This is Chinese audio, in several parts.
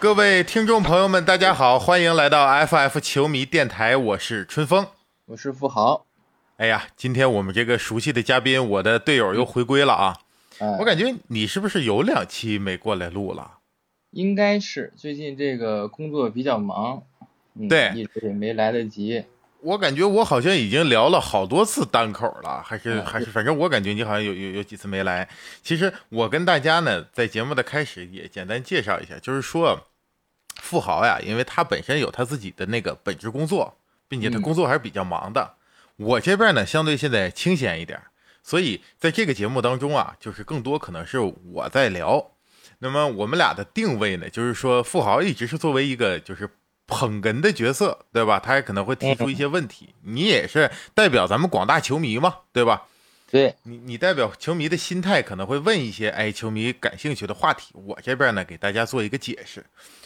各位听众朋友们，大家好，欢迎来到 FF 球迷电台，我是春风，我是富豪。哎呀，今天我们这个熟悉的嘉宾，我的队友又回归了啊！我感觉你是不是有两期没过来录了？应该是最近这个工作比较忙，对，一直也没来得及。我感觉我好像已经聊了好多次单口了，还是还是，反正我感觉你好像有有有几次没来。其实我跟大家呢，在节目的开始也简单介绍一下，就是说，富豪呀，因为他本身有他自己的那个本职工作，并且他工作还是比较忙的。我这边呢，相对现在清闲一点，所以在这个节目当中啊，就是更多可能是我在聊。那么我们俩的定位呢，就是说，富豪一直是作为一个就是。捧哏的角色，对吧？他也可能会提出一些问题。你也是代表咱们广大球迷嘛，对吧？对你，你代表球迷的心态，可能会问一些哎，球迷感兴趣的话题。我这边呢，给大家做一个解释，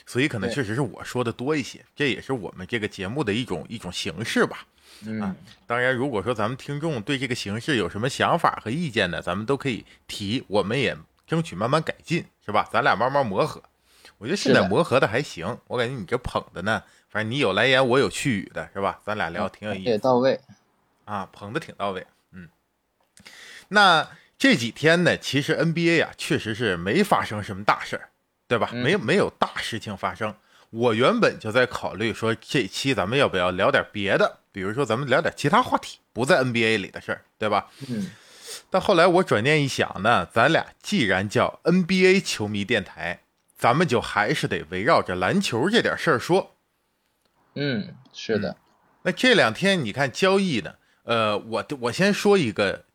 所以可能确实是我说的多一些。这也是我们这个节目的一种一种形式吧。嗯，当然，如果说咱们听众对这个形式有什么想法和意见呢，咱们都可以提，我们也争取慢慢改进，是吧？咱俩慢慢磨合。我觉得现在磨合的还行，我感觉你这捧的呢，反正你有来言，我有去语的，是吧？咱俩聊挺有意思，也到位啊，捧的挺到位。嗯，那这几天呢，其实 NBA 啊，确实是没发生什么大事儿，对吧？没没有大事情发生。我原本就在考虑说，这期咱们要不要聊点别的，比如说咱们聊点其他话题，不在 NBA 里的事儿，对吧？嗯。但后来我转念一想呢，咱俩既然叫 NBA 球迷电台。咱们就还是得围绕着篮球这点事儿说。嗯，是的。那这两天你看交易呢？呃，我我先说一个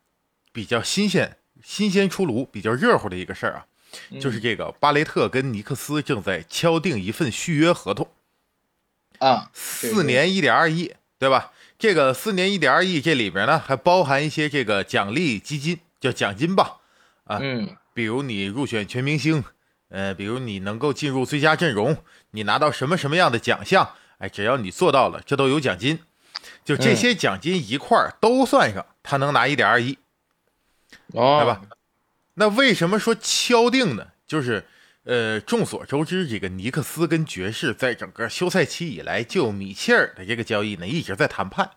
比较新鲜、新鲜出炉、比较热乎的一个事儿啊，就是这个巴雷特跟尼克斯正在敲定一份续约合同啊，四年一点二亿，对吧？这个四年一点二亿，这里边呢还包含一些这个奖励基金，叫奖金吧？啊，嗯，比如你入选全明星。呃，比如你能够进入最佳阵容，你拿到什么什么样的奖项，哎，只要你做到了，这都有奖金。就这些奖金一块儿都算上，他能拿一点二亿，哦对吧？那为什么说敲定呢？就是呃，众所周知，这个尼克斯跟爵士在整个休赛期以来，就米切尔的这个交易呢，一直在谈判，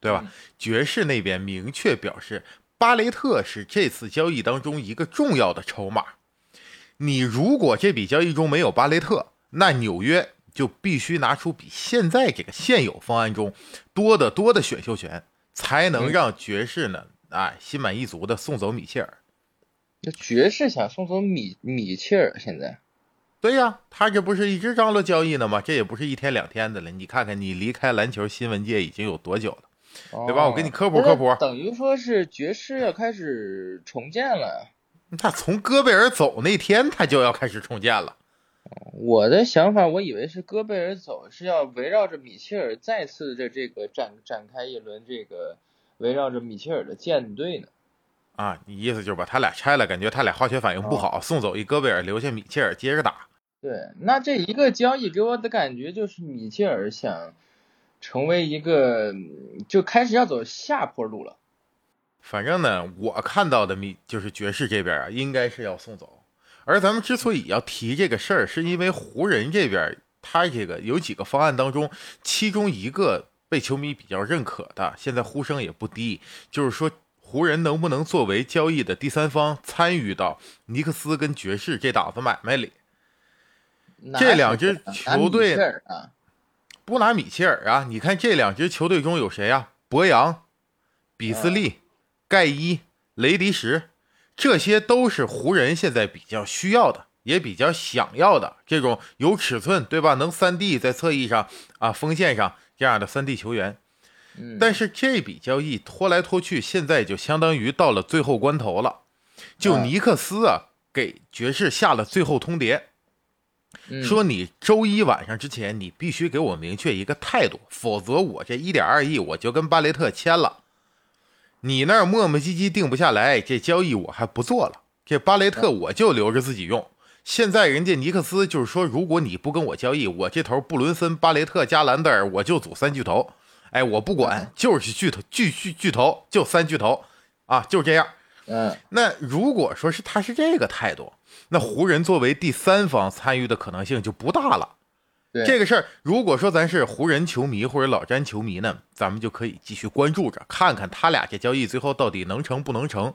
对吧？爵士那边明确表示，巴雷特是这次交易当中一个重要的筹码。你如果这笔交易中没有巴雷特，那纽约就必须拿出比现在这个现有方案中多得多的选秀权，才能让爵士呢啊心满意足的送走米切尔。那爵士想送走米米切尔，现在？对呀，他这不是一直张罗交易呢吗？这也不是一天两天的了。你看看，你离开篮球新闻界已经有多久了，对吧？我给你科普科普。等于说是爵士要开始重建了。他从戈贝尔走那天，他就要开始重建了。我的想法，我以为是戈贝尔走是要围绕着米切尔再次的这个展展开一轮这个围绕着米切尔的舰队呢。啊，你意思就是把他俩拆了，感觉他俩化学反应不好，送走一戈贝尔，留下米切尔接着打。对，那这一个交易给我的感觉就是米切尔想成为一个，就开始要走下坡路了。反正呢，我看到的米就是爵士这边啊，应该是要送走。而咱们之所以要提这个事儿，是因为湖人这边他这个有几个方案当中，其中一个被球迷比较认可的，现在呼声也不低，就是说湖人能不能作为交易的第三方参与到尼克斯跟爵士这档子买卖里？这两支球队不拿米切尔啊？你看这两支球队中有谁啊？博扬、比斯利。盖伊、雷迪什，这些都是湖人现在比较需要的，也比较想要的这种有尺寸，对吧？能三 D 在侧翼上啊，锋线上这样的三 D 球员。但是这笔交易拖来拖去，现在就相当于到了最后关头了。就尼克斯啊，给爵士下了最后通牒，说你周一晚上之前，你必须给我明确一个态度，否则我这一点二亿我就跟巴雷特签了。你那儿磨磨唧唧定不下来，这交易我还不做了。这巴雷特我就留着自己用。现在人家尼克斯就是说，如果你不跟我交易，我这头布伦森、巴雷特加兰德尔，我就组三巨头。哎，我不管，就是巨头，巨巨巨头，就三巨头啊，就这样。嗯，那如果说是他是这个态度，那湖人作为第三方参与的可能性就不大了。对这个事儿，如果说咱是湖人球迷或者老詹球迷呢，咱们就可以继续关注着，看看他俩这交易最后到底能成不能成。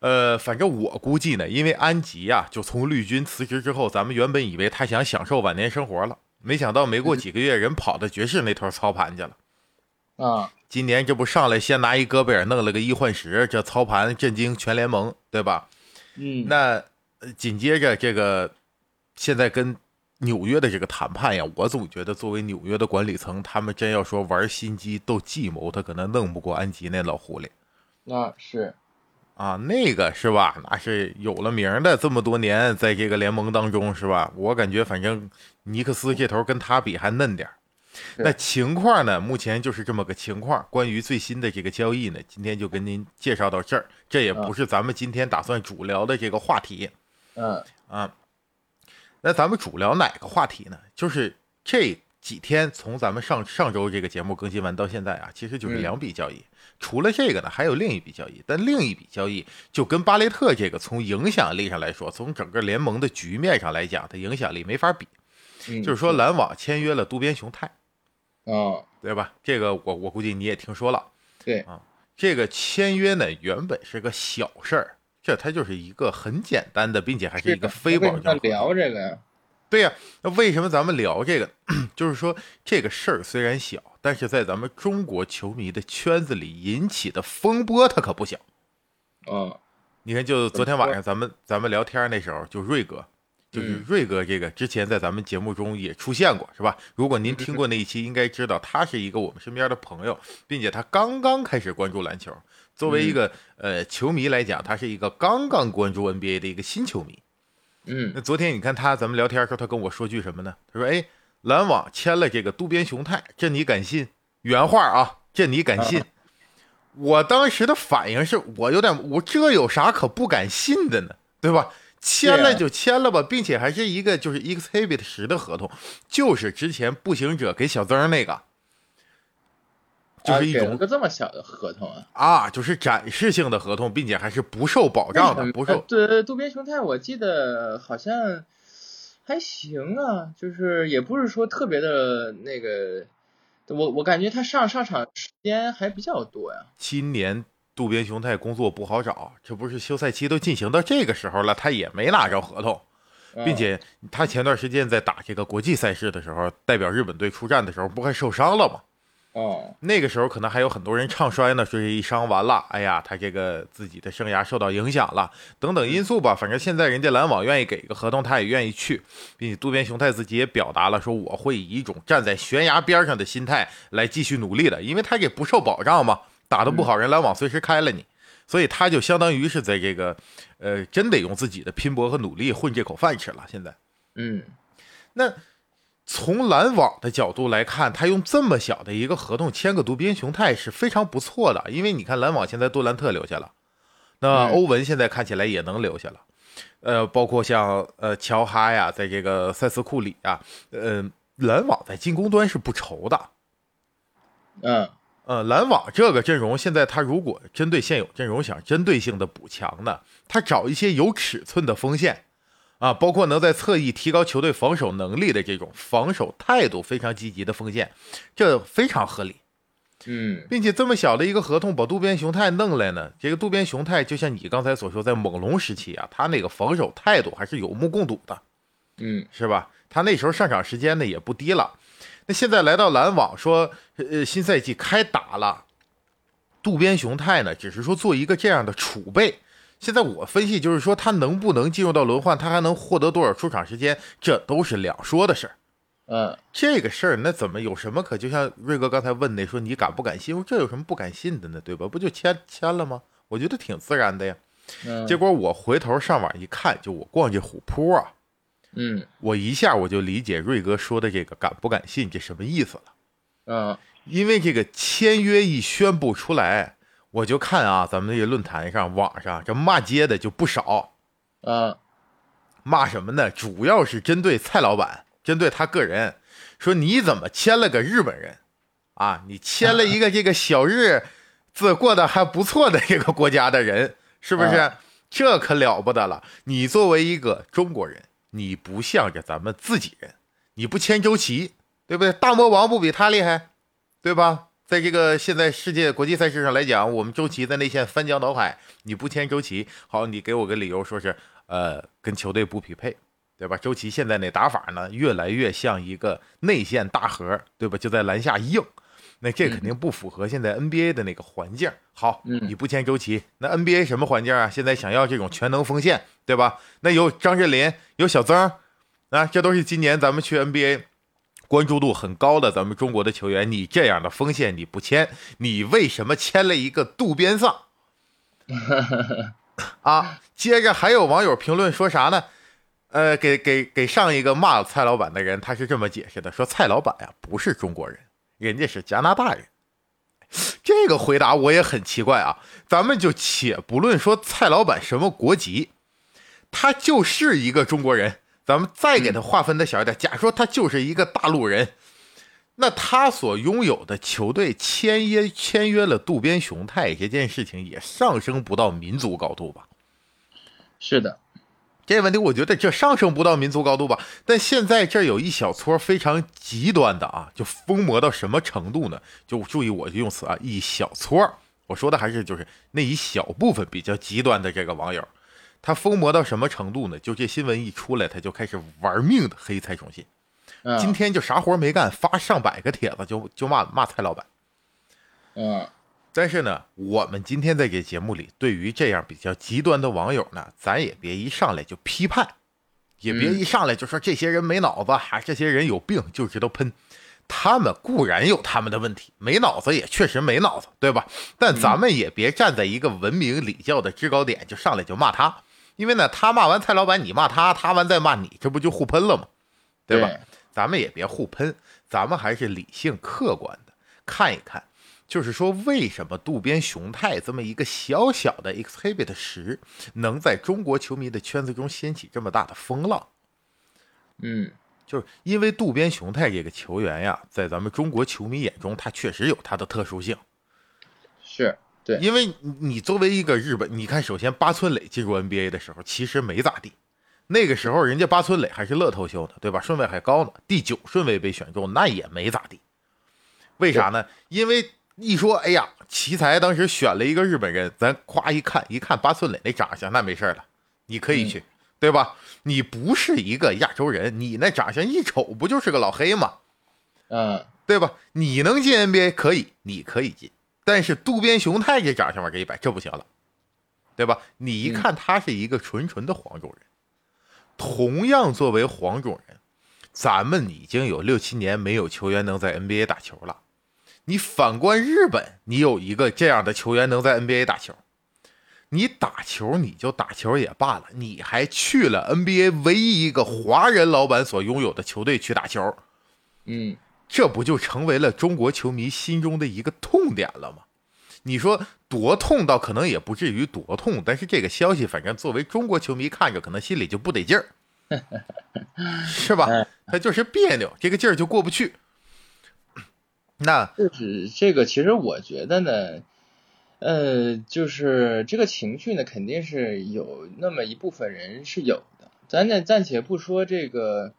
呃，反正我估计呢，因为安吉呀、就从绿军辞职之后，咱们原本以为他想享受晚年生活了，没想到没过几个月，人跑到爵士那头操盘去了。啊，今年这不上来先拿一戈贝尔弄了个一换十，这操盘震惊全联盟，对吧？嗯，那呃紧接着这个现在跟纽约的这个谈判呀，我总觉得作为纽约的管理层，他们真要说玩心机、斗计谋，他可能弄不过安吉那老狐狸那是，啊，那个是吧？那是有了名的，这么多年在这个联盟当中是吧？我感觉反正尼克斯这头跟他比还嫩点儿。是那情况呢？目前就是这么个情况。关于最新的这个交易呢，今天就跟您介绍到这儿。这也不是咱们今天打算主聊的这个话题。嗯啊，那咱们主聊哪个话题呢？就是这几天从咱们上上周这个节目更新完到现在啊，其实就是嗯两笔交易。除了这个呢，还有另一笔交易，但另一笔交易就跟巴雷特这个从影响力上来说，从整个联盟的局面上来讲，它影响力没法比。嗯，就是说，篮网签约了渡边雄太，啊，对吧？这个我我估计你也听说了。对啊，这个签约呢，原本是个小事儿，这它就是一个很简单的，并且还是一个非保障。聊这个呀，对呀、那为什么咱们聊这个？就是说这个事儿虽然小，但是在咱们中国球迷的圈子里引起的风波，它可不小。嗯你看，就昨天晚上咱们咱们聊天那时候，就瑞哥，就是嗯瑞哥这个之前在咱们节目中也出现过，是吧？如果您听过那一期，应该知道他是一个我们身边的朋友，并且他刚刚开始关注篮球。作为一个呃球迷来讲，他是一个刚刚关注 NBA 的一个新球迷。嗯那昨天你看他咱们聊天的时候，他跟我说句什么呢？他说：“哎，篮网签了这个渡边雄太，这你敢信？”原话啊，这你敢信？我当时的反应是我有点，我这有啥可不敢信的呢？对吧？签了就签了吧，并且还是一个就是 exhibit 十的合同，就是之前步行者给小曾那个，就是一啊给了种个这么小的合同啊，啊，就是展示性的合同，并且还是不受保障的，不受呃对渡边雄太，我记得好像还行啊，就是也不是说特别的那个，我我感觉他上上场时间还比较多呀。今年渡边雄太工作不好找，这不是休赛期都进行到这个时候了，他也没拿着合同，嗯并且他前段时间在打这个国际赛事的时候，代表日本队出战的时候，不还受伤了吗？哦，那个时候可能还有很多人唱衰呢，说这一伤完了，哎呀，他这个自己的生涯受到影响了，等等因素吧。反正现在人家篮网愿意给一个合同，他也愿意去，并且渡边雄太自己也表达了说，我会以一种站在悬崖边上的心态来继续努力的，因为他也不受保障嘛，打得不好，人篮网随时开了你，所以他就相当于是在这个，呃，真得用自己的拼搏和努力混这口饭吃了。现在，嗯。那从篮网的角度来看，他用这么小的一个合同签个独边雄太是非常不错的，因为你看篮网现在杜兰特留下了，那嗯。欧文现在看起来也能留下了，呃，包括像呃乔哈呀，在这个塞斯库里啊，呃，篮网在进攻端是不愁的。嗯呃，篮网这个阵容现在他如果针对现有阵容想针对性的补强呢，他找一些有尺寸的锋线。啊，包括能在侧翼提高球队防守能力的这种防守态度非常积极的锋线，这非常合理，嗯并且这么小的一个合同把渡边雄太弄来呢，这个渡边雄太就像你刚才所说，在猛龙时期啊，他那个防守态度还是有目共睹的，嗯是吧？他那时候上场时间呢也不低了，那现在来到篮网说，呃，新赛季开打了，渡边雄太呢只是说做一个这样的储备。现在我分析就是说，他能不能进入到轮换，他还能获得多少出场时间，这都是两说的事儿。嗯这个事儿那怎么有什么可？就像瑞哥刚才问的，说你敢不敢信？这有什么不敢信的呢？对吧？不就签签了吗？我觉得挺自然的呀。嗯，结果我回头上网一看，就我逛这虎扑啊，嗯我一下我就理解瑞哥说的这个敢不敢信这什么意思了。嗯因为这个签约一宣布出来，我就看啊，咱们这个论坛上、网上这骂街的就不少。嗯骂什么呢？主要是针对蔡老板，针对他个人，说你怎么签了个日本人啊？你签了一个这个小日子过得还不错的这个国家的人，是不是？啊这可了不得了！你作为一个中国人，你不向着咱们自己人，你不签周琦，对不对？大魔王不比他厉害，对吧？在这个现在世界国际赛事上来讲，我们周琦在内线翻江倒海，你不签周琦，好，你给我个理由说是呃跟球队不匹配，对吧？周琦现在那打法呢，越来越像一个内线大核，对吧？就在篮下硬。那这肯定不符合现在 NBA 的那个环境。好，你不签周琦，那 NBA 什么环境啊？现在想要这种全能锋线，对吧？那有张镇麟，有小曾，啊，这都是今年咱们去 NBA 关注度很高的咱们中国的球员。你这样的锋线你不签，你为什么签了一个渡边丧？啊，接着还有网友评论说啥呢？呃，给给给上一个骂蔡老板的人，他是这么解释的：说蔡老板呀不是中国人。人家是加拿大人，这个回答我也很奇怪啊。咱们就且不论说蔡老板什么国籍，他就是一个中国人。咱们再给他划分的小一点，假说他就是一个大陆人，那他所拥有的球队签约签约了渡边雄太这件事情，也上升不到民族高度吧？是的。这个问题我觉得这上升不到民族高度吧，但现在这有一小撮非常极端的啊，就疯魔到什么程度呢？就注意我的用词啊，一小撮，我说的还是就是那一小部分比较极端的这个网友，他疯魔到什么程度呢？就这新闻一出来，他就开始玩命的黑蔡崇信，今天就啥活没干，发上百个帖子就就骂骂蔡老板，嗯。但是呢，我们今天在这节目里，对于这样比较极端的网友呢，咱也别一上来就批判，也别一上来就说这些人没脑子，还这些人有病就知道喷。他们固然有他们的问题，没脑子也确实没脑子，对吧？但咱们也别站在一个文明礼教的制高点就上来就骂他，因为呢，他骂完蔡老板，你骂他，他完再骂你，这不就互喷了吗？对吧？咱们也别互喷，咱们还是理性客观的看一看。就是说，为什么渡边雄太这么一个小小的 exhibit 十，能在中国球迷的圈子中掀起这么大的风浪？嗯，就是因为渡边雄太这个球员呀，在咱们中国球迷眼中，他确实有他的特殊性。是对，因为你作为一个日本，你看，首先八村垒进入 NBA 的时候，其实没咋地，那个时候人家八村垒还是乐透秀呢，对吧？顺位还高呢，第九顺位被选中，那也没咋地。为啥呢？因为一说，哎呀，奇才当时选了一个日本人，咱夸一看，一看八村垒那长相，那没事了，你可以去，对吧？你不是一个亚洲人，你那长相一瞅，不就是个老黑吗？嗯，对吧？你能进 NBA 可以，你可以进，但是渡边雄太这长相往这一摆，这不行了，对吧？你一看他是一个纯纯的黄种人，同样作为黄种人，咱们已经有六七年没有球员能在 NBA 打球了。你反观日本，你有一个这样的球员能在 NBA 打球，你打球你就打球也罢了，你还去了 NBA 唯一一个华人老板所拥有的球队去打球，嗯，这不就成为了中国球迷心中的一个痛点了吗？你说多痛倒可能也不至于多痛，但是这个消息反正作为中国球迷看着可能心里就不得劲儿，是吧？他就是别扭，这个劲儿就过不去。那就是这个，其实我觉得呢，呃，就是这个情绪呢，肯定是有那么一部分人是有的。咱呢暂且不说这个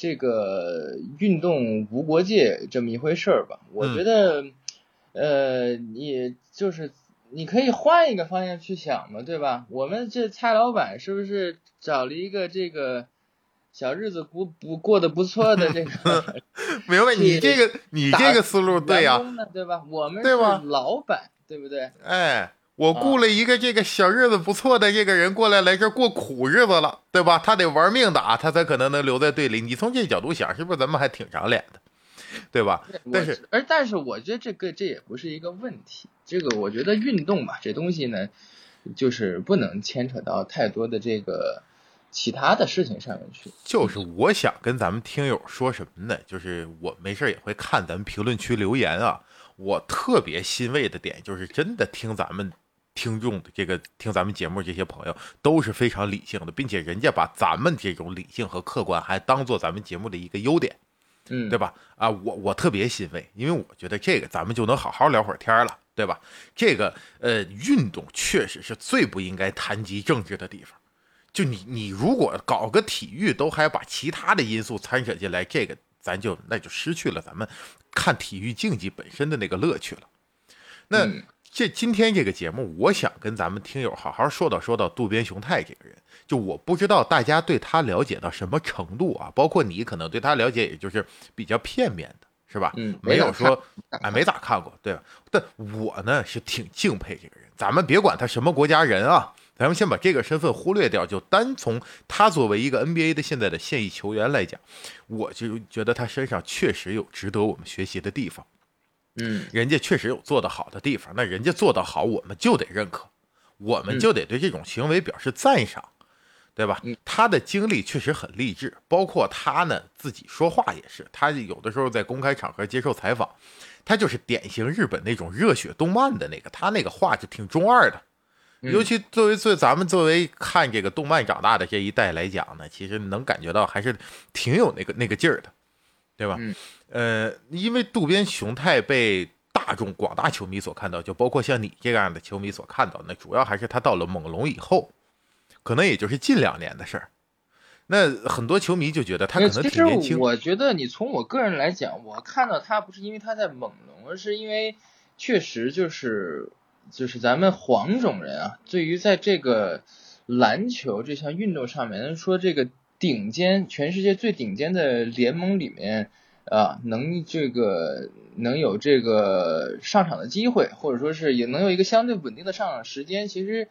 这个运动无国界这么一回事儿吧，我觉得，呃，你就是你可以换一个方向去想嘛，对吧？我们这蔡老板是不是找了一个这个？小日子不不过得不错的这个，明白你这个你这个思路对呀，对吧？我们是老板，对不对？哎，我雇了一个这个小日子不错的这个人过来来这过苦日子了，对吧？他得玩命打，他才可能能留在队里。你从这角度想，是不是咱们还挺长脸的，对吧？但是，而但是我觉得这个这也不是一个问题。这个我觉得运动嘛，这东西呢，就是不能牵扯到太多的这个。其他的事情上面去，就是我想跟咱们听友说什么呢？就是我没事也会看咱们评论区留言啊。我特别欣慰的点就是，真的听咱们听众的这个听咱们节目这些朋友都是非常理性的，并且人家把咱们这种理性和客观还当做咱们节目的一个优点，嗯，对吧？啊，我我特别欣慰，因为我觉得这个咱们就能好好聊会儿天了。对吧？这个呃，运动确实是最不应该谈及政治的地方。就你你如果搞个体育，都还把其他的因素掺扯进来，这个咱就那就失去了咱们看体育竞技本身的那个乐趣了。那这今天这个节目，我想跟咱们听友好好说道说道渡边雄太这个人。就我不知道大家对他了解到什么程度啊？包括你可能对他了解，也就是比较片面的，是吧？嗯，没有说哎，没咋看过，对吧？但我呢是挺敬佩这个人。咱们别管他什么国家人啊，咱们先把这个身份忽略掉，就单从他作为一个 NBA 的现在的现役球员来讲，我就觉得他身上确实有值得我们学习的地方。嗯，人家确实有做得好的地方，那人家做得好，我们就得认可，我们就得对这种行为表示赞赏。对吧？他的经历确实很励志，包括他呢自己说话也是。他有的时候在公开场合接受采访，他就是典型日本那种热血动漫的那个，他那个话就挺中二的。尤其作为作咱们作为看这个动漫长大的这一代来讲呢，其实能感觉到还是挺有那个那个劲儿的，对吧？呃，因为渡边雄太被大众广大球迷所看到，就包括像你这样的球迷所看到，那主要还是他到了猛龙以后。可能也就是近两年的事儿，那很多球迷就觉得他可能挺年轻。我觉得你从我个人来讲，我看到他不是因为他在猛龙，而是因为确实就是就是咱们黄种人啊，对于在这个篮球这项运动上面，说这个顶尖全世界最顶尖的联盟里面啊，能这个能有这个上场的机会，或者说是也能有一个相对稳定的上场时间，其实。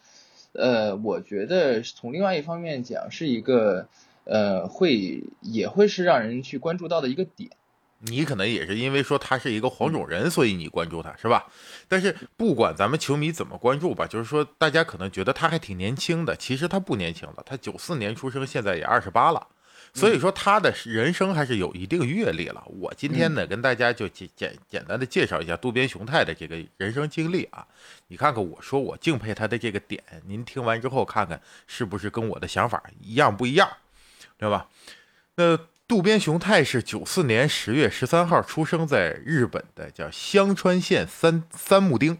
呃，我觉得从另外一方面讲，是一个呃，会也会是让人去关注到的一个点。你可能也是因为说他是一个黄种人，所以你关注他是吧？但是不管咱们球迷怎么关注吧，就是说大家可能觉得他还挺年轻的，其实他不年轻了，他九四年出生，现在也二十八了。所以说他的人生还是有一定阅历了。我今天呢跟大家就简简简单的介绍一下渡边雄太的这个人生经历啊。你看看我说我敬佩他的这个点，您听完之后看看是不是跟我的想法一样不一样，对吧？那渡边雄太是九四年十月十三号出生在日本的叫香川县三三木町。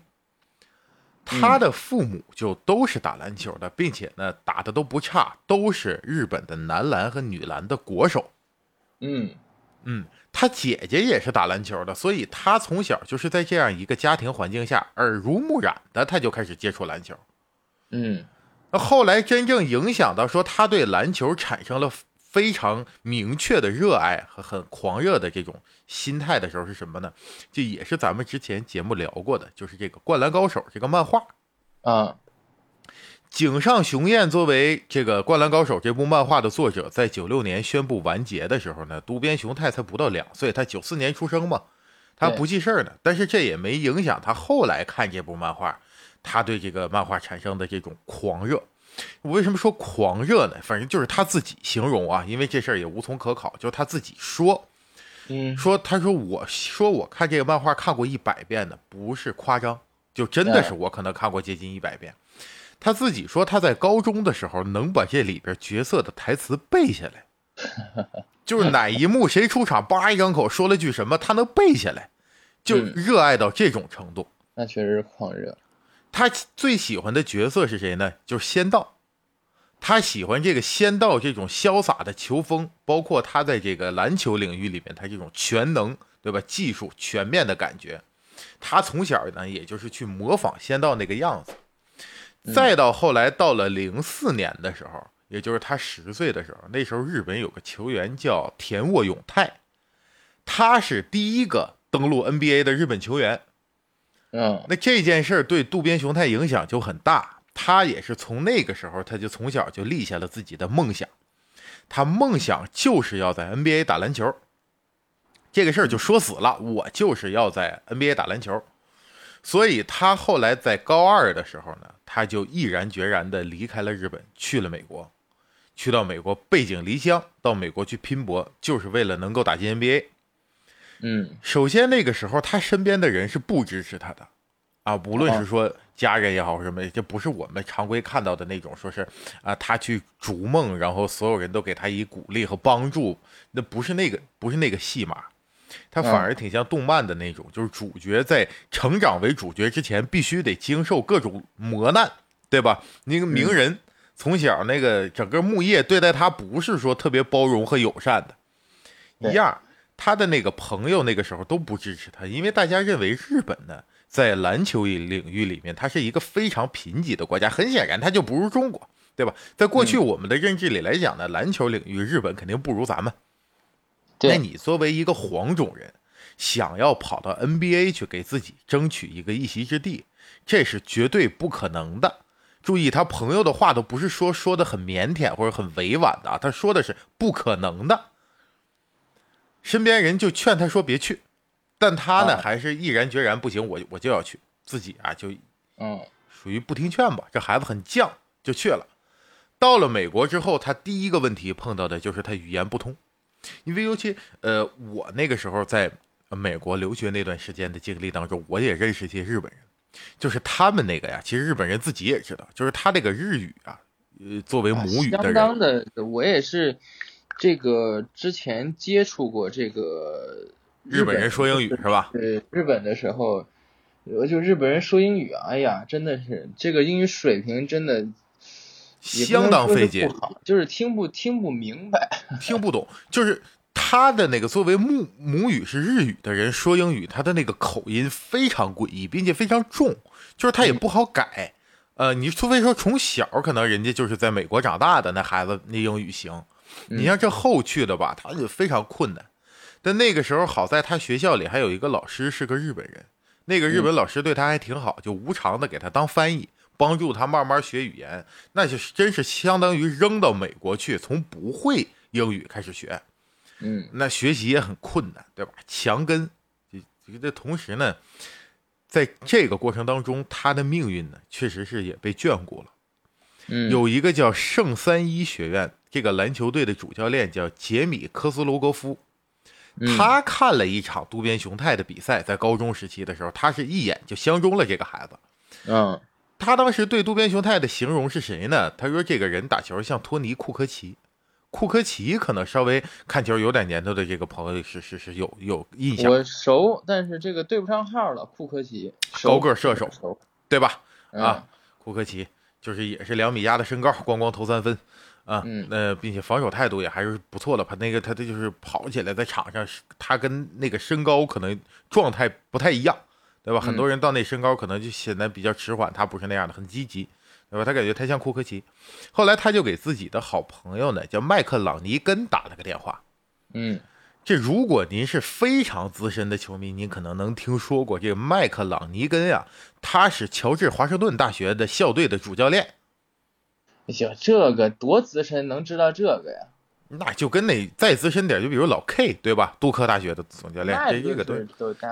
他的父母就都是打篮球的，并且呢打的都不差，都是日本的男篮和女篮的国手。嗯嗯，他姐姐也是打篮球的，所以他从小就是在这样一个家庭环境下耳濡目染的，他就开始接触篮球。嗯，那后来真正影响到说他对篮球产生了。非常明确的热爱和很狂热的这种心态的时候是什么呢？就也是咱们之前节目聊过的，就是这个《灌篮高手》这个漫画啊。井上雄彦作为这个《灌篮高手》这部漫画的作者，在九六年宣布完结的时候呢，渡边雄太才不到两岁，他九四年出生嘛，他不记事儿呢。但是这也没影响他后来看这部漫画，他对这个漫画产生的这种狂热。我为什么说狂热呢？反正就是他自己形容啊，因为这事儿也无从可考，就他自己说，嗯，说他说我说我看这个漫画看过一百遍的，不是夸张，就真的是我可能看过接近一百遍。他自己说他在高中的时候能把这里边角色的台词背下来，就是哪一幕谁出场，叭一张口说了句什么，他能背下来，就热爱到这种程度。那确实是狂热。他最喜欢的角色是谁呢？就是仙道。他喜欢这个仙道这种潇洒的球风，包括他在这个篮球领域里面，他这种全能，对吧？技术全面的感觉。他从小呢，也就是去模仿仙道那个样子。再到后来，到了零四年的时候，也就是他十岁的时候，那时候日本有个球员叫田沃永泰，他是第一个登陆 NBA 的日本球员。嗯，那这件事儿对渡边雄太影响就很大。他也是从那个时候，他就从小就立下了自己的梦想。他梦想就是要在 NBA 打篮球。这个事儿就说死了，我就是要在 NBA 打篮球。所以他后来在高二的时候呢，他就毅然决然地离开了日本，去了美国，去到美国背井离乡，到美国去拼搏，就是为了能够打进 NBA。嗯，首先那个时候他身边的人是不支持他的，啊，无论是说家人也好什么，这不是我们常规看到的那种，说是啊他去逐梦，然后所有人都给他以鼓励和帮助，那不是那个不是那个戏码。他反而挺像动漫的那种，就是主角在成长为主角之前，必须得经受各种磨难，对吧？那个鸣人从小那个整个木叶对待他不是说特别包容和友善的，一样。他的那个朋友那个时候都不支持他，因为大家认为日本呢在篮球领域里面，它是一个非常贫瘠的国家。很显然，它就不如中国，对吧？在过去我们的认知里来讲呢，篮球领域日本肯定不如咱们。那你作为一个黄种人，想要跑到 NBA 去给自己争取一个一席之地，这是绝对不可能的。注意，他朋友的话都不是说说的很腼腆或者很委婉的啊，他说的是不可能的。身边人就劝他说别去，但他呢还是毅然决然不行，我我就要去，自己啊就嗯属于不听劝吧。这孩子很犟，就去了。到了美国之后，他第一个问题碰到的就是他语言不通。因为尤其呃，我那个时候在美国留学那段时间的经历当中，我也认识一些日本人，就是他们那个呀，其实日本人自己也知道，就是他这个日语啊，呃，作为母语的人，相当的，我也是这个之前接触过这个日本人说英语是吧？对，日本的时候，我就日本人说英语，哎呀，真的是这个英语水平真的。相当费劲，就是听不听不明白，听不懂。就是他的那个作为母母语是日语的人说英语，他的那个口音非常诡异，并且非常重，就是他也不好改。呃，你除非说从小可能人家就是在美国长大的那孩子，那英语行。你像这后去的吧，他就非常困难。但那个时候好在他学校里还有一个老师是个日本人，那个日本老师对他还挺好，就无偿的给他当翻译。帮助他慢慢学语言，那就是真是相当于扔到美国去，从不会英语开始学，嗯，那学习也很困难，对吧？强根，这这同时呢，在这个过程当中，他的命运呢，确实是也被眷顾了。嗯，有一个叫圣三一学院这个篮球队的主教练叫杰米科斯罗格夫，他看了一场渡边雄太的比赛，在高中时期的时候，他是一眼就相中了这个孩子，嗯。他当时对渡边雄太的形容是谁呢？他说这个人打球像托尼库科奇，库科奇可能稍微看球有点年头的这个朋友是是是有有印象。我熟，但是这个对不上号了。库科奇，高个射手，对吧？啊，库科奇就是也是两米压的身高，咣咣投三分啊，那并且防守态度也还是不错的。他那个他他就是跑起来在场上，他跟那个身高可能状态不太一样。对吧？很多人到那身高可能就显得比较迟缓，他不是那样的，很积极，对吧？他感觉他像库克奇。后来他就给自己的好朋友呢，叫麦克朗尼根打了个电话。嗯，这如果您是非常资深的球迷，您可能能听说过这个麦克朗尼根呀，他是乔治华盛顿大学的校队的主教练。行，这个多资深，能知道这个呀？那就跟那再资深点，就比如老 K 对吧？杜克大学的总教练，这一个都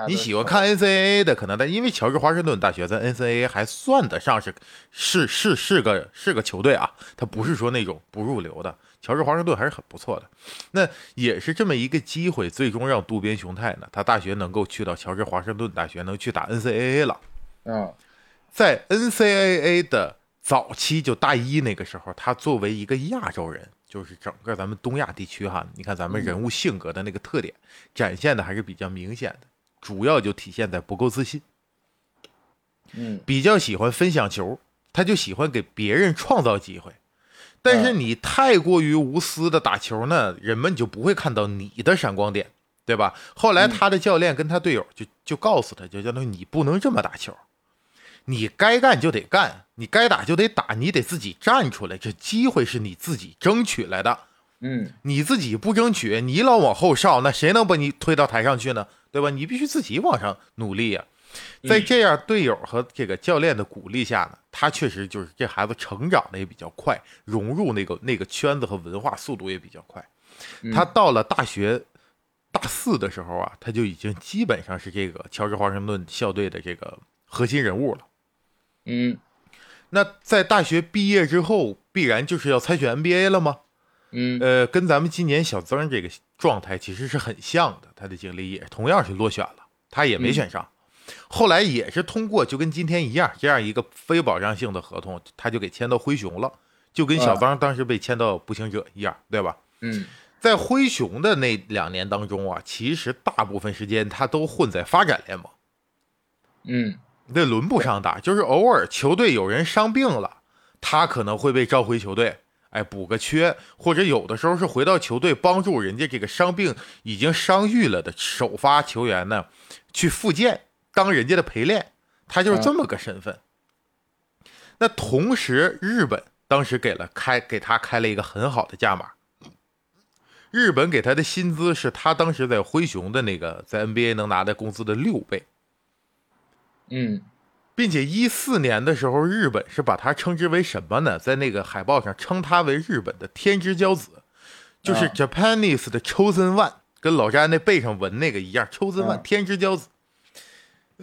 你喜欢看 NCAA 的，可能但因为乔治华盛顿大学在 NCAA 还算得上是是是是个是个球队啊，他不是说那种不入流的。乔治华盛顿还是很不错的。那也是这么一个机会，最终让渡边雄太呢，他大学能够去到乔治华盛顿大学，能去打 NCAA 了。嗯，在 NCAA 的早期，就大一那个时候，他作为一个亚洲人。就是整个咱们东亚地区哈，你看咱们人物性格的那个特点，展现的还是比较明显的，主要就体现在不够自信，嗯，比较喜欢分享球，他就喜欢给别人创造机会，但是你太过于无私的打球呢，人们就不会看到你的闪光点，对吧？后来他的教练跟他队友就就告诉他，就相当于你不能这么打球。你该干就得干，你该打就得打，你得自己站出来。这机会是你自己争取来的，嗯，你自己不争取，你老往后哨，那谁能把你推到台上去呢？对吧？你必须自己往上努力呀。在这样队友和这个教练的鼓励下呢，他确实就是这孩子成长的也比较快，融入那个那个圈子和文化速度也比较快。他到了大学大四的时候啊，他就已经基本上是这个乔治华盛顿校队的这个核心人物了。嗯，那在大学毕业之后，必然就是要参选 NBA 了吗？嗯，呃，跟咱们今年小曾这个状态其实是很像的，他的经历也同样是落选了，他也没选上，后来也是通过就跟今天一样这样一个非保障性的合同，他就给签到灰熊了，就跟小曾当时被签到步行者一样，对吧？嗯，在灰熊的那两年当中啊，其实大部分时间他都混在发展联盟，嗯那轮不上打，就是偶尔球队有人伤病了，他可能会被召回球队，哎，补个缺，或者有的时候是回到球队帮助人家这个伤病已经伤愈了的首发球员呢，去复健，当人家的陪练，他就是这么个身份。那同时，日本当时给了开给他开了一个很好的价码，日本给他的薪资是他当时在灰熊的那个在 NBA 能拿的工资的六倍。嗯并且一四年的时候，日本是把它称之为什么呢？在那个海报上称它为日本的天之骄子，就是啊 Japanese 的 Chosen One，跟老詹那背上纹那个一样，Chosen One 啊天之骄子。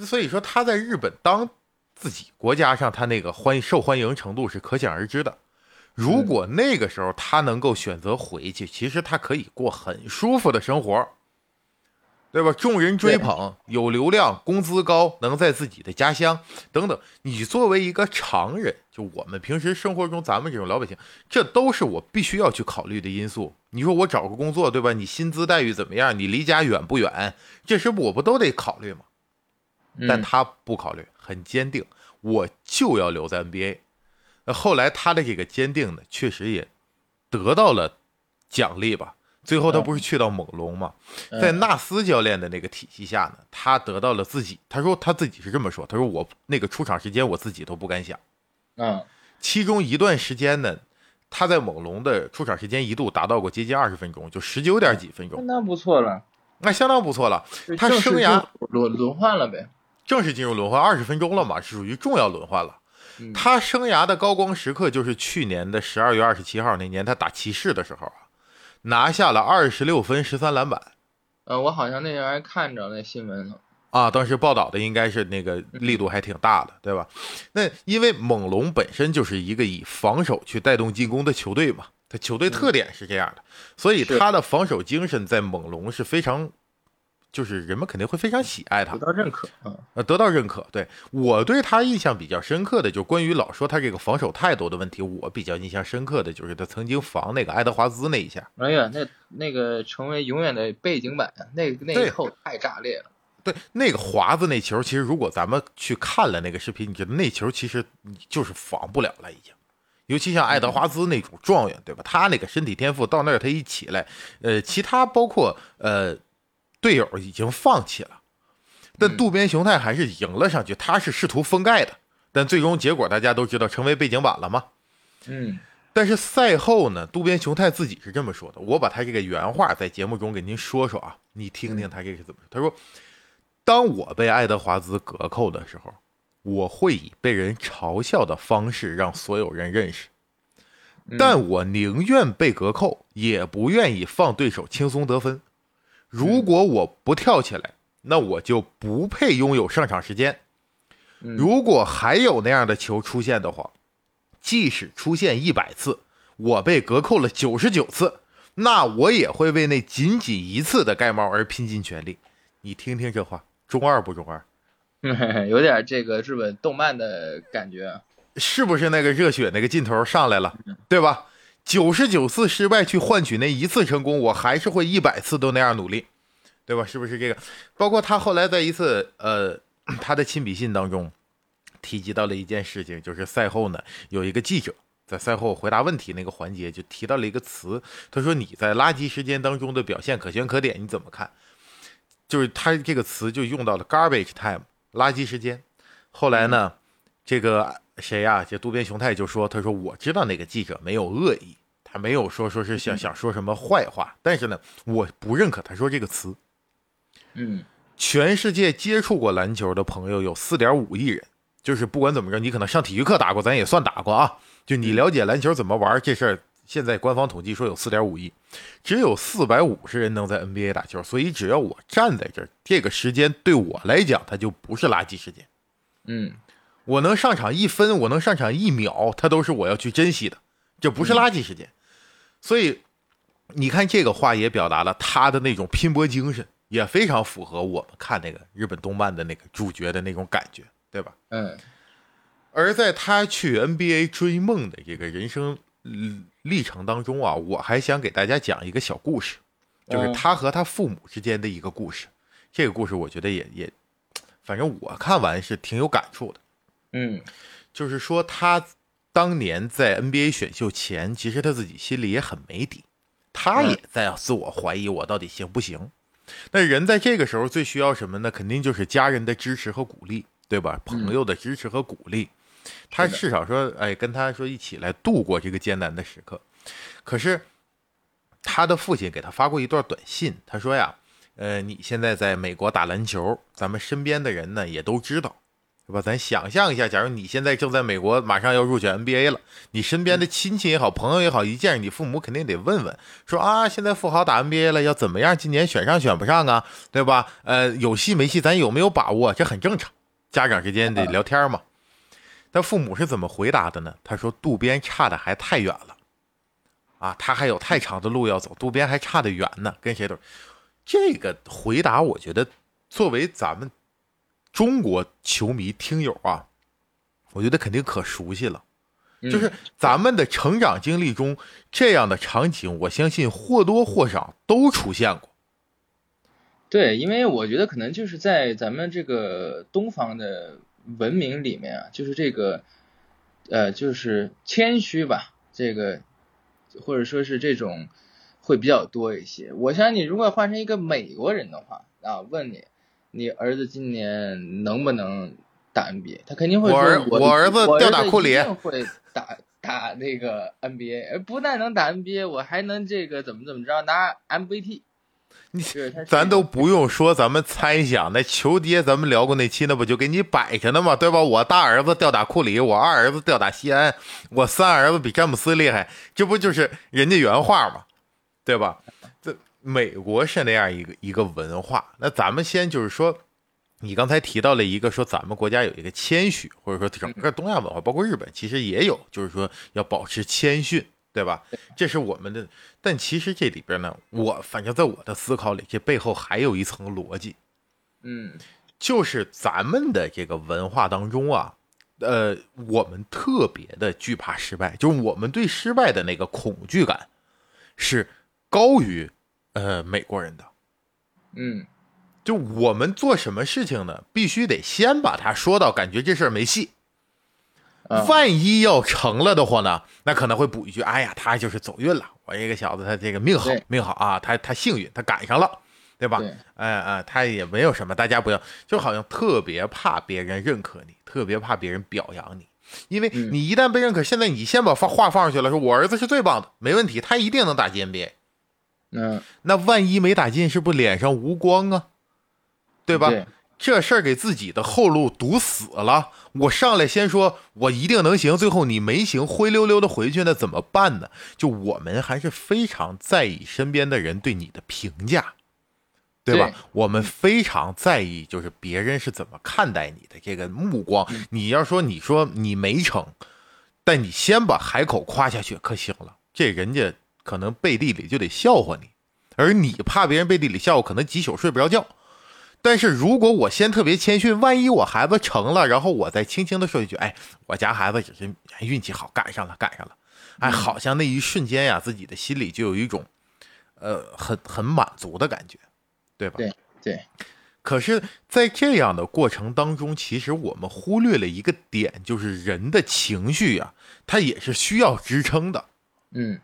所以说他在日本当自己国家上，他那个欢受欢迎程度是可想而知的。如果那个时候他能够选择回去，其实他可以过很舒服的生活，对吧？众人追捧，有流量，工资高，能在自己的家乡等等。你作为一个常人，就我们平时生活中咱们这种老百姓，这都是我必须要去考虑的因素。你说我找个工作，对吧？你薪资待遇怎么样？你离家远不远？这是我不都得考虑吗？嗯，但他不考虑，很坚定，我就要留在 NBA。那后来他的这个坚定呢，确实也得到了奖励吧。最后他不是去到猛龙吗？嗯在纳斯教练的那个体系下呢，他得到了自己。他说他自己是这么说，他说我那个出场时间我自己都不敢想。嗯其中一段时间呢，他在猛龙的出场时间一度达到过接近二十分钟，就十九点几分钟，那不错了，那相当不错了。他生涯轮轮换了呗。正式进入轮换二十分钟了嘛，是属于重要轮换了。嗯他生涯的高光时刻就是去年的十二月二十七号那年，他打骑士的时候啊，拿下了二十六分、十三篮板呃，我好像那天还看着那新闻了。啊。当时报道的应该是那个力度还挺大的，对吧？那因为猛龙本身就是一个以防守去带动进攻的球队嘛，他球队特点是这样的，所以是他的防守精神在猛龙是非常，就是人们肯定会非常喜爱他得。到认可。嗯呃，得到认可。对我对他印象比较深刻的，就是关于老说他这个防守态度的问题，我比较印象深刻的就是他曾经防那个爱德华兹那一下。哎呀，那那个成为永远的背景板，那那对一扣太炸裂了。对，那个华子那球，其实如果咱们去看了那个视频，你觉得那球其实你就是防不了了，已经。尤其像爱德华兹那种状元，对吧？他那个身体天赋到那儿他一起来，呃，其他包括呃队友已经放弃了，但渡边雄太还是迎了上去，他是试图封盖的，但最终结果大家都知道，成为背景板了吗。嗯。但是赛后呢，渡边雄太自己是这么说的，我把他这个原话在节目中给您说说啊，你听听他这是怎么说。他说：“当我被爱德华兹隔扣的时候，我会以被人嘲笑的方式让所有人认识，嗯。但我宁愿被隔扣，也不愿意放对手轻松得分。如果我不跳起来，那我就不配拥有上场时间。嗯如果还有那样的球出现的话，即使出现一百次，我被隔扣了九十九次，那我也会为那仅仅一次的盖帽而拼尽全力。你听听这话，中二不中二？嗯，有点这个日本动漫的感觉。啊是不是那个热血那个劲头上来了，对吧？九十九次失败去换取那一次成功，我还是会一百次都那样努力，对吧？是不是这个？包括他后来在一次呃 他的亲笔信当中提及到了一件事情，就是赛后呢有一个记者在赛后回答问题那个环节就提到了一个词，他说你在垃圾时间当中的表现可圈可点，你怎么看？就是他这个词就用到了 garbage time 垃圾时间。后来呢，这个谁呀、这渡边雄太就说：“他说我知道那个记者没有恶意，他没有说说是想想说什么坏话，但是呢，我不认可他说这个词。嗯全世界接触过篮球的朋友有四点五亿人，就是不管怎么着，你可能上体育课打过，咱也算打过啊。就你了解篮球怎么玩这事儿，现在官方统计说有四点五亿，只有四百五十人能在 NBA 打球，所以只要我站在这儿，这个时间对我来讲，它就不是垃圾时间。嗯我能上场一分，我能上场一秒，它都是我要去珍惜的，这不是垃圾时间。所以，你看这个话也表达了他的那种拼搏精神，也非常符合我们看那个日本动漫的那个主角的那种感觉，对吧？嗯而在他去 NBA 追梦的这个人生嗯历程当中啊，我还想给大家讲一个小故事，就是嗯他和他父母之间的一个故事。这个故事我觉得也也，反正我看完是挺有感触的。嗯就是说他当年在 NBA 选秀前，其实他自己心里也很没底，他也在自我怀疑我到底行不行。那人在这个时候最需要什么呢？肯定就是家人的支持和鼓励，对吧？朋友的支持和鼓励，他至少说，哎，跟他说一起来度过这个艰难的时刻。可是他的父亲给他发过一段短信，他说呀，呃，你现在在美国打篮球，咱们身边的人呢也都知道，对吧？咱想象一下，假如你现在正在美国，马上要入选 NBA 了，你身边的亲戚也好，朋友也好，一见你父母肯定得问问，说啊，现在富豪打 NBA 了，要怎么样？今年选上选不上啊，对吧？呃，有戏没戏，咱有没有把握？这很正常，家长之间得聊天嘛。但父母是怎么回答的呢？他说渡边差的还太远了，啊，他还有太长的路要走，渡边还差得远呢，跟谁都。这个回答，我觉得作为咱们中国球迷听友啊，我觉得肯定可熟悉了。嗯就是咱们的成长经历中，这样的场景，我相信或多或少都出现过。对，因为我觉得可能就是在咱们这个东方的文明里面啊，就是这个，呃，就是谦虚吧，这个或者说是这种会比较多一些。我相信你如果换成一个美国人的话啊，问你，你儿子今年能不能打 NBA？他肯定会说我儿我我儿子吊打库里会打 打那个 NBA，不但能打 NBA，我还能这个怎么怎么着拿 MVP。你咱都不用说，咱们猜想那球爹，咱们聊过那期，那不就给你摆着呢吗？对吧？我大儿子吊打库里，我二儿子吊打西安，我三儿子比詹姆斯厉害，这不就是人家原话吗？对吧？这美国是那样一个一个文化。那咱们先就是说，你刚才提到了一个说咱们国家有一个谦虚，或者说整个东亚文化，包括日本，其实也有，就是说要保持谦逊，对吧？这是我们的。但其实这里边呢，我反正在我的思考里，这背后还有一层逻辑，嗯就是咱们的这个文化当中啊，呃，我们特别的惧怕失败，就是我们对失败的那个恐惧感是高于呃美国人的。嗯就我们做什么事情呢，必须得先把他说到感觉这事儿没戏。啊万一要成了的话呢，那可能会补一句：“哎呀，他就是走运了，我这个小子他这个命好，命好啊，他他幸运，他赶上了，对吧？对哎哎，他也没有什么，大家不要，就好像特别怕别人认可你，特别怕别人表扬你，因为嗯你一旦被认可，现在你先把话话放上去了，说我儿子是最棒的，没问题，他一定能打进 NBA。嗯，那万一没打进，是不是脸上无光啊？对吧？对这事儿给自己的后路堵死了。我上来先说我一定能行，最后你没行，灰溜溜的回去，那怎么办呢？就我们还是非常在意身边的人对你的评价，对吧？对我们非常在意，就是别人是怎么看待你的这个目光。你要说你说你没成，但你先把海口夸下去，可行了，这人家可能背地里就得笑话你，而你怕别人背地里笑话，可能几宿睡不着觉。但是如果我先特别谦逊，万一我孩子成了，然后我再轻轻的说一句：“哎，我家孩子只是哎运气好，赶上了，赶上了。”哎，好像那一瞬间呀，自己的心里就有一种，呃，很很满足的感觉，对吧？对对，可是，在这样的过程当中，其实我们忽略了一个点，就是人的情绪呀、它也是需要支撑的。嗯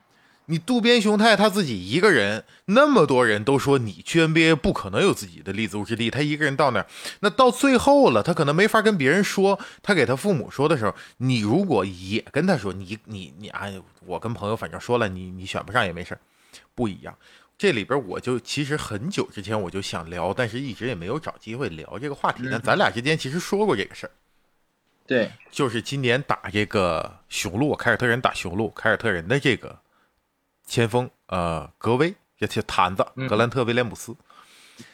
你渡边雄太他自己一个人，那么多人都说你去 NBA 不可能有自己的立足之地，他一个人到那儿，那到最后了，他可能没法跟别人说。他给他父母说的时候，你如果也跟他说，你你你，哎，我跟朋友反正说了，你你选不上也没事儿不一样。这里边我就其实很久之前我就想聊，但是一直也没有找机会聊这个话题。但咱俩之间其实说过这个事儿。对，就是今年打这个雄鹿，凯尔特人打雄鹿，凯尔特人的这个前锋呃格威，这这坛子嗯格兰特威廉姆斯，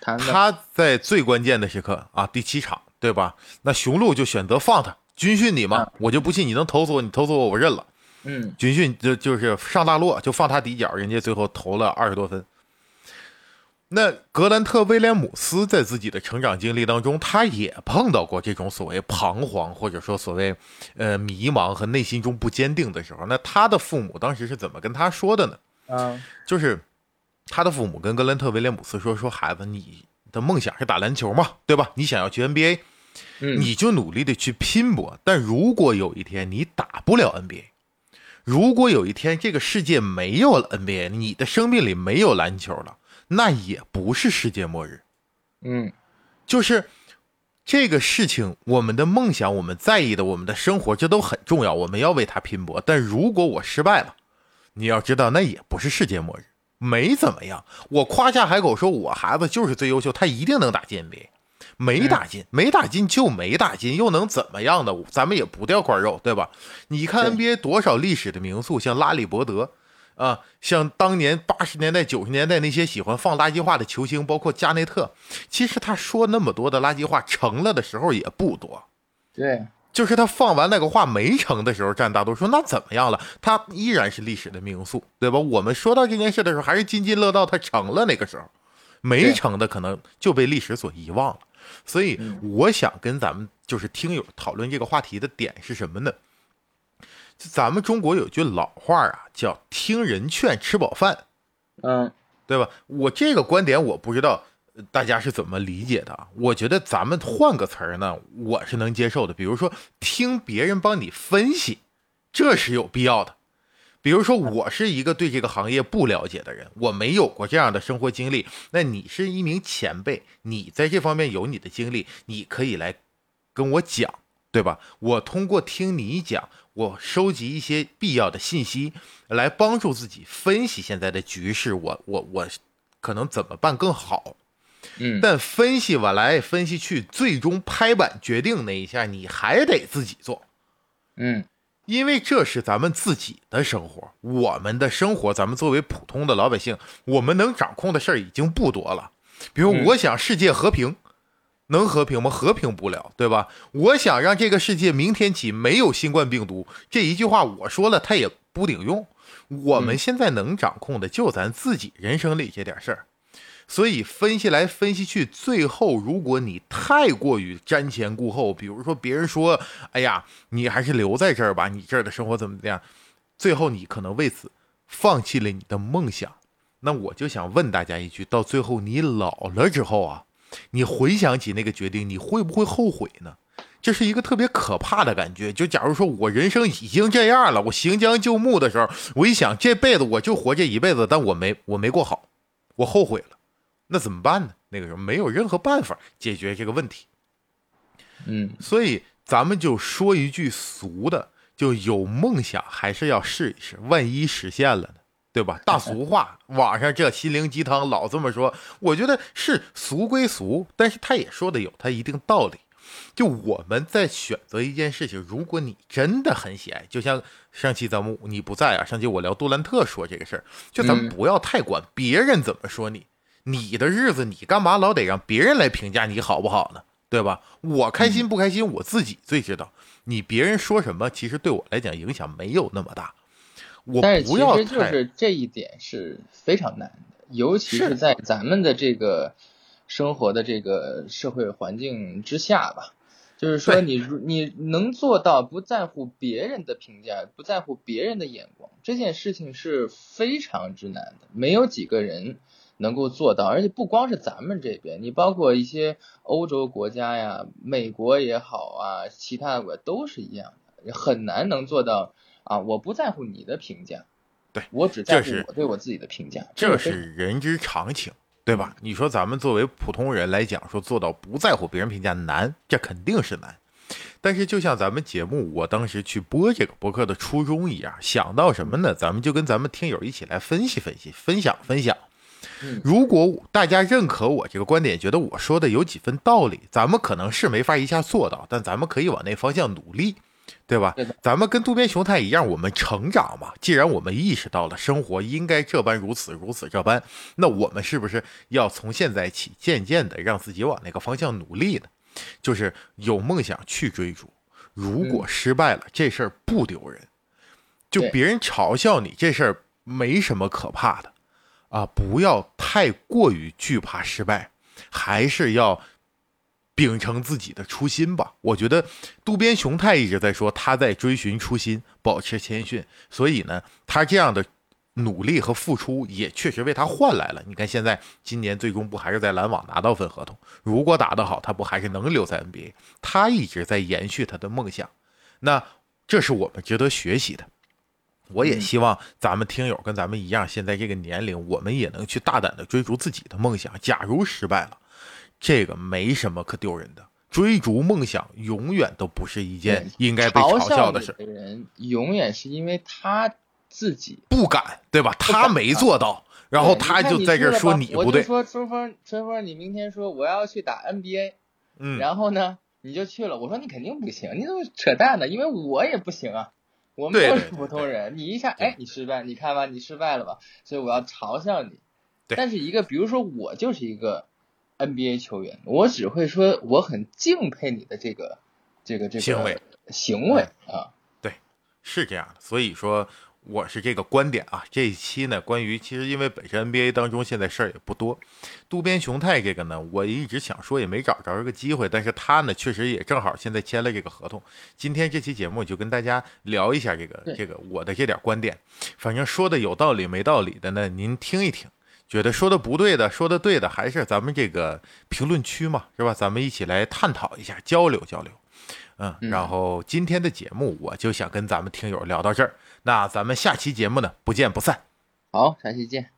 他在最关键的时刻啊，第七场对吧？那雄鹿就选择放他军训你嘛，嗯我就不信你能投死我，你投死我我认了。嗯军训就就是上大落就放他底角，人家最后投了二十多分。那格兰特·威廉姆斯在自己的成长经历当中，他也碰到过这种所谓彷徨，或者说所谓呃迷茫和内心中不坚定的时候。那他的父母当时是怎么跟他说的呢？嗯就是他的父母跟格兰特·威廉姆斯说：“说孩子，你的梦想是打篮球嘛，对吧？你想要去 NBA，嗯，你就努力的去拼搏。但如果有一天你打不了 NBA，如果有一天这个世界没有了 NBA，你的生命里没有篮球了，那也不是世界末日。嗯就是这个事情，我们的梦想，我们在意的，我们的生活，这都很重要，我们要为它拼搏。但如果我失败了，你要知道，那也不是世界末日，没怎么样。我夸下海口说我孩子就是最优秀，他一定能打进 NBA。没打进，没打进就没打进，又能怎么样呢？咱们也不掉块肉，对吧？你看 NBA 多少历史的名宿，像拉里伯德，啊，像当年八十年代、九十年代那些喜欢放垃圾话的球星，包括加内特，其实他说那么多的垃圾话成了的时候也不多，对，就是他放完那个话没成的时候占大多数。那怎么样了？他依然是历史的名宿，对吧？我们说到这件事的时候，还是津津乐道。他成了那个时候，没成的可能就被历史所遗忘了。所以，我想跟咱们就是听友讨论这个话题的点是什么呢？就咱们中国有句老话啊，叫“听人劝，吃饱饭”。嗯对吧？我这个观点我不知道呃大家是怎么理解的。我觉得咱们换个词儿呢，我是能接受的。比如说听别人帮你分析，这是有必要的。比如说我是一个对这个行业不了解的人，我没有过这样的生活经历。那你是一名前辈，你在这方面有你的经历，你可以来跟我讲，对吧？我通过听你讲，我收集一些必要的信息，来帮助自己分析现在的局势，我我我可能怎么办更好？嗯，但分析完来分析去，最终拍板决定那一下，你还得自己做，嗯因为这是咱们自己的生活，我们的生活，咱们作为普通的老百姓，我们能掌控的事儿已经不多了。比如，嗯我想世界和平，能和平吗？和平不了，对吧？我想让这个世界明天起没有新冠病毒，这一句话我说了，它也不顶用。我们现在能掌控的就咱自己人生里这点事儿，所以分析来分析去，最后如果你太过于瞻前顾后，比如说别人说，哎呀，你还是留在这儿吧，你这儿的生活怎么怎么样，最后你可能为此放弃了你的梦想。那我就想问大家一句：到最后你老了之后啊，你回想起那个决定，你会不会后悔呢？这是一个特别可怕的感觉。就假如说我人生已经这样了，我行将就木的时候，我一想这辈子我就活这一辈子，但我没我没过好，我后悔了，那怎么办呢？那个时候没有任何办法解决这个问题。嗯所以咱们就说一句俗的，就有梦想还是要试一试，万一实现了呢？对吧？大俗话，网上这心灵鸡汤老这么说，我觉得是俗归俗，但是他也说的有他一定道理。就我们在选择一件事情，如果你真的很喜爱，就像上期咱们你不在啊，上期我聊杜兰特说这个事儿，就咱们嗯不要太管别人怎么说你，你的日子你干嘛老得让别人来评价你好不好呢？对吧？我开心不开心，我自己最知道。你别人说什么，其实对我来讲影响没有那么大。我但是其实就是这一点是非常难的，尤其是是在咱们的这个生活的这个社会环境之下吧。就是说对你你能做到不在乎别人的评价，不在乎别人的眼光，这件事情是非常之难的，没有几个人能够做到。而且不光是咱们这边，你包括一些欧洲国家呀、美国也好啊，其他的国家都是一样的，很难能做到啊，我不在乎你的评价，对我只在乎我对我自己的评价，这是人之常情，对吧？你说咱们作为普通人来讲，说做到不在乎别人评价难，这肯定是难。但是就像咱们节目，我当时去播这个博客的初衷一样，想到什么呢？咱们就跟咱们听友一起来分析分析，分享分享。嗯如果大家认可我这个观点，觉得我说的有几分道理，咱们可能是没法一下做到，但咱们可以往那方向努力，对吧？咱们跟渡边雄太一样，我们成长嘛。既然我们意识到了生活应该这般如此，如此这般，那我们是不是要从现在起，渐渐的让自己往那个方向努力呢？就是有梦想去追逐，如果失败了，这事儿不丢人，就别人嘲笑你这事儿没什么可怕的。啊，不要太过于惧怕失败，还是要秉承自己的初心吧。我觉得渡边雄太一直在说他在追寻初心，保持谦逊，所以呢，他这样的努力和付出也确实为他换来了。你看，现在今年最终不还是在篮网拿到份合同？如果打得好，他不还是能留在 NBA？他一直在延续他的梦想，那这是我们值得学习的。我也希望咱们听友跟咱们一样，现在这个年龄，我们也能去大胆的追逐自己的梦想。假如失败了，这个没什么可丢人的。追逐梦想永远都不是一件应该被嘲笑的事。的人永远是因为他自己不敢，对吧？他没做到，然后他就在这说你不对。说春风，春风，你明天说我要去打 NBA，嗯，然后呢，你就去了。我说你肯定不行，你怎么扯淡呢？因为我也不行啊。我们都是普通人，你一下，哎，你失败，你看吧，你失败了吧？所以我要嘲笑你。但是一个，比如说我就是一个 NBA 球员，我只会说我很敬佩你的这个这个这个行为行为啊。对，是这样的。所以说。我是这个观点啊，这一期呢，关于其实因为本身 NBA 当中现在事儿也不多，渡边雄太这个呢，我一直想说也没找着这个机会，但是他呢确实也正好现在签了这个合同。今天这期节目就跟大家聊一下这个这个我的这点观点，反正说的有道理没道理的呢，您听一听，觉得说的不对的，说的对的，还是咱们这个评论区嘛，是吧？咱们一起来探讨一下，交流交流。嗯，然后今天的节目我就想跟咱们听友聊到这儿。那咱们下期节目呢，不见不散。好，下期见。